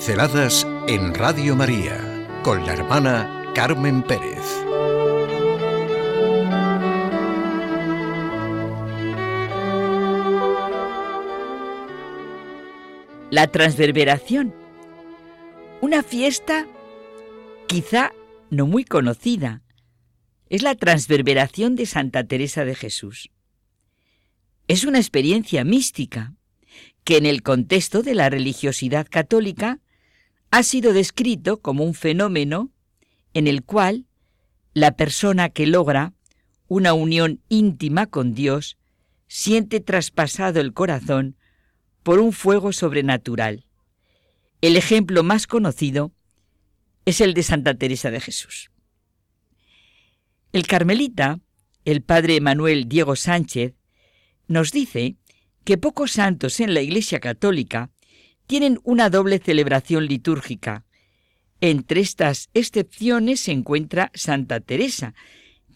Pinceladas en Radio María con la hermana Carmen Pérez. La transverberación. Una fiesta quizá no muy conocida. Es la transverberación de Santa Teresa de Jesús. Es una experiencia mística que en el contexto de la religiosidad católica ha sido descrito como un fenómeno en el cual la persona que logra una unión íntima con Dios siente traspasado el corazón por un fuego sobrenatural. El ejemplo más conocido es el de Santa Teresa de Jesús. El carmelita, el padre Manuel Diego Sánchez, nos dice que pocos santos en la Iglesia Católica tienen una doble celebración litúrgica. Entre estas excepciones se encuentra Santa Teresa,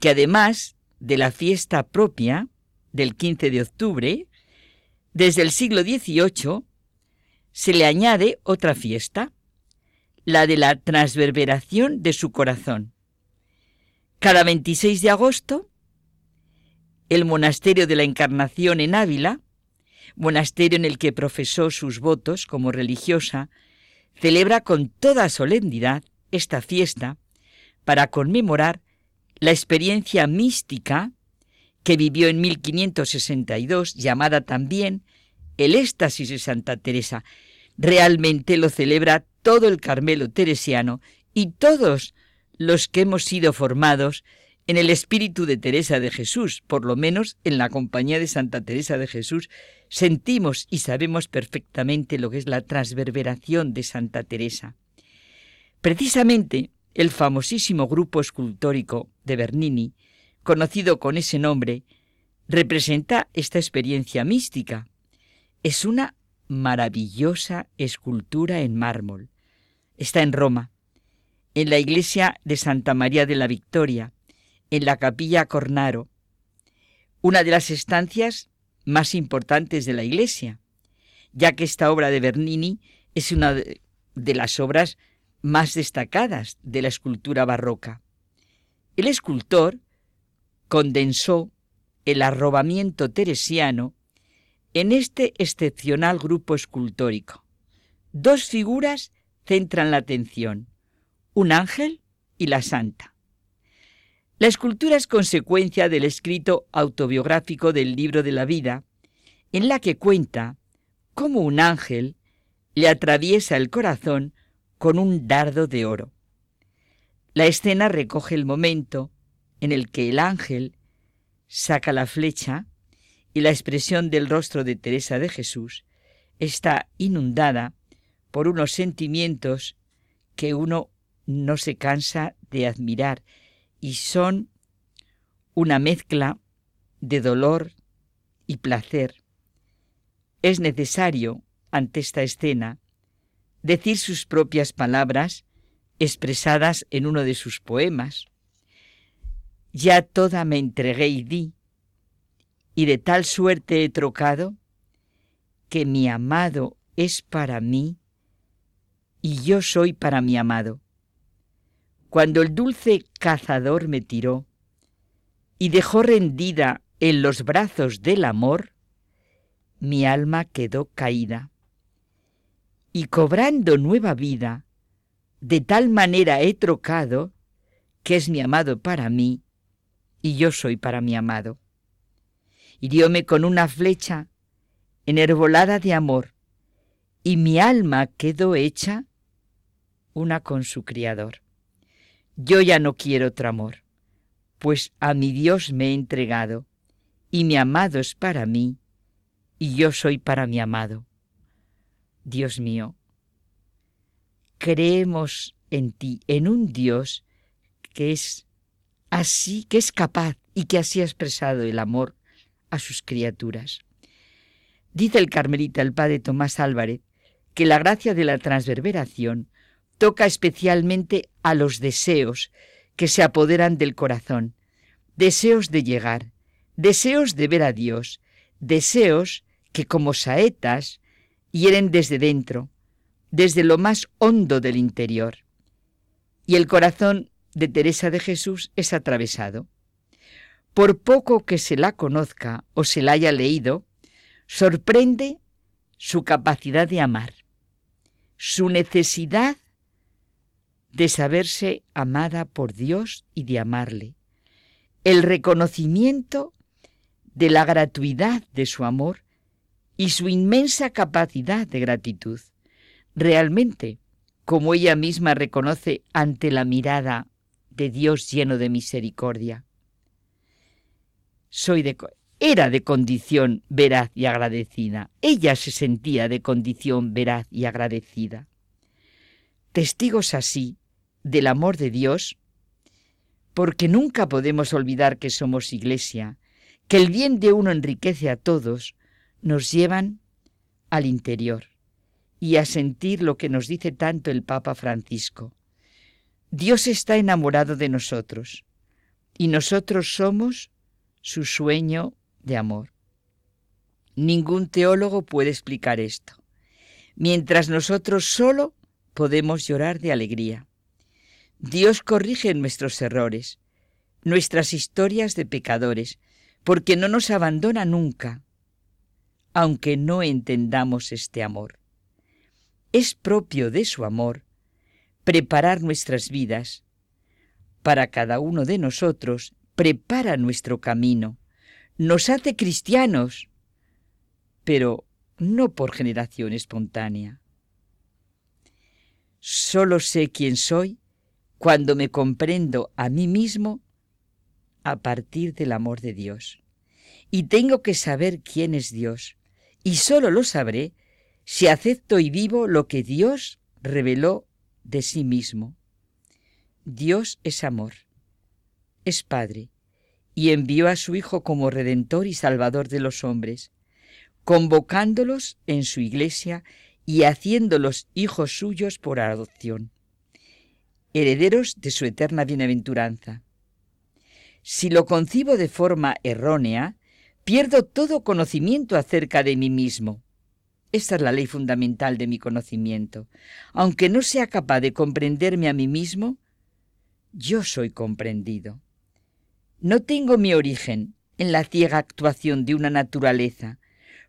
que además de la fiesta propia del 15 de octubre, desde el siglo XVIII se le añade otra fiesta, la de la transverberación de su corazón. Cada 26 de agosto, el monasterio de la Encarnación en Ávila monasterio en el que profesó sus votos como religiosa, celebra con toda solemnidad esta fiesta para conmemorar la experiencia mística que vivió en 1562, llamada también el éxtasis de Santa Teresa. Realmente lo celebra todo el Carmelo teresiano y todos los que hemos sido formados en el espíritu de Teresa de Jesús, por lo menos en la compañía de Santa Teresa de Jesús, sentimos y sabemos perfectamente lo que es la transverberación de Santa Teresa. Precisamente el famosísimo grupo escultórico de Bernini, conocido con ese nombre, representa esta experiencia mística. Es una maravillosa escultura en mármol. Está en Roma, en la iglesia de Santa María de la Victoria, en la capilla Cornaro, una de las estancias más importantes de la iglesia, ya que esta obra de Bernini es una de las obras más destacadas de la escultura barroca. El escultor condensó el arrobamiento teresiano en este excepcional grupo escultórico. Dos figuras centran la atención, un ángel y la santa. La escultura es consecuencia del escrito autobiográfico del libro de la vida, en la que cuenta cómo un ángel le atraviesa el corazón con un dardo de oro. La escena recoge el momento en el que el ángel saca la flecha y la expresión del rostro de Teresa de Jesús está inundada por unos sentimientos que uno no se cansa de admirar y son una mezcla de dolor y placer. Es necesario, ante esta escena, decir sus propias palabras expresadas en uno de sus poemas. Ya toda me entregué y di, y de tal suerte he trocado, que mi amado es para mí y yo soy para mi amado. Cuando el dulce cazador me tiró y dejó rendida en los brazos del amor, mi alma quedó caída. Y cobrando nueva vida, de tal manera he trocado que es mi amado para mí y yo soy para mi amado. Hirióme con una flecha enervolada de amor, y mi alma quedó hecha una con su Criador. Yo ya no quiero otro amor, pues a mi Dios me he entregado, y mi amado es para mí, y yo soy para mi amado. Dios mío, creemos en ti, en un Dios que es así, que es capaz y que así ha expresado el amor a sus criaturas. Dice el carmelita, el padre Tomás Álvarez, que la gracia de la transverberación toca especialmente a los deseos que se apoderan del corazón, deseos de llegar, deseos de ver a Dios, deseos que como saetas hieren desde dentro, desde lo más hondo del interior. Y el corazón de Teresa de Jesús es atravesado. Por poco que se la conozca o se la haya leído, sorprende su capacidad de amar, su necesidad de saberse amada por Dios y de amarle, el reconocimiento de la gratuidad de su amor y su inmensa capacidad de gratitud. Realmente, como ella misma reconoce ante la mirada de Dios lleno de misericordia. Era de condición veraz y agradecida. Ella se sentía de condición veraz y agradecida. Testigos así del amor de Dios, porque nunca podemos olvidar que somos iglesia, que el bien de uno enriquece a todos, nos llevan al interior y a sentir lo que nos dice tanto el Papa Francisco. Dios está enamorado de nosotros y nosotros somos su sueño de amor. Ningún teólogo puede explicar esto, mientras nosotros solo podemos llorar de alegría. Dios corrige nuestros errores, nuestras historias de pecadores, porque no nos abandona nunca, aunque no entendamos este amor. Es propio de su amor preparar nuestras vidas. Para cada uno de nosotros prepara nuestro camino, nos hace cristianos, pero no por generación espontánea. Solo sé quién soy cuando me comprendo a mí mismo a partir del amor de Dios. Y tengo que saber quién es Dios, y solo lo sabré si acepto y vivo lo que Dios reveló de sí mismo. Dios es amor, es Padre, y envió a su Hijo como Redentor y Salvador de los hombres, convocándolos en su iglesia y haciéndolos hijos suyos por adopción, herederos de su eterna bienaventuranza. Si lo concibo de forma errónea, pierdo todo conocimiento acerca de mí mismo. Esta es la ley fundamental de mi conocimiento. Aunque no sea capaz de comprenderme a mí mismo, yo soy comprendido. No tengo mi origen en la ciega actuación de una naturaleza.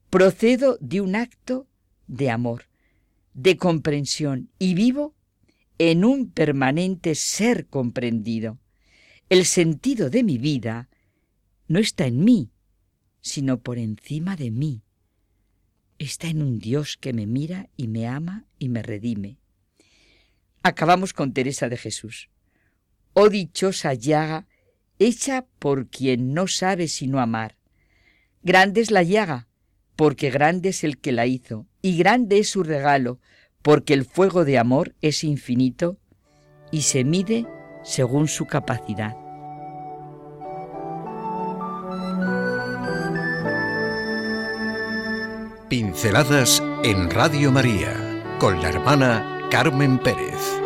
Procedo de un acto de amor, de comprensión y vivo en un permanente ser comprendido. El sentido de mi vida no está en mí, sino por encima de mí está en un Dios que me mira y me ama y me redime. Acabamos con Teresa de Jesús. Oh dichosa llaga hecha por quien no sabe sino amar. Grande es la llaga, porque grande es el que la hizo, y grande es su regalo, porque el fuego de amor es infinito y se mide según su capacidad. Pinceladas en Radio María con la hermana Carmen Pérez.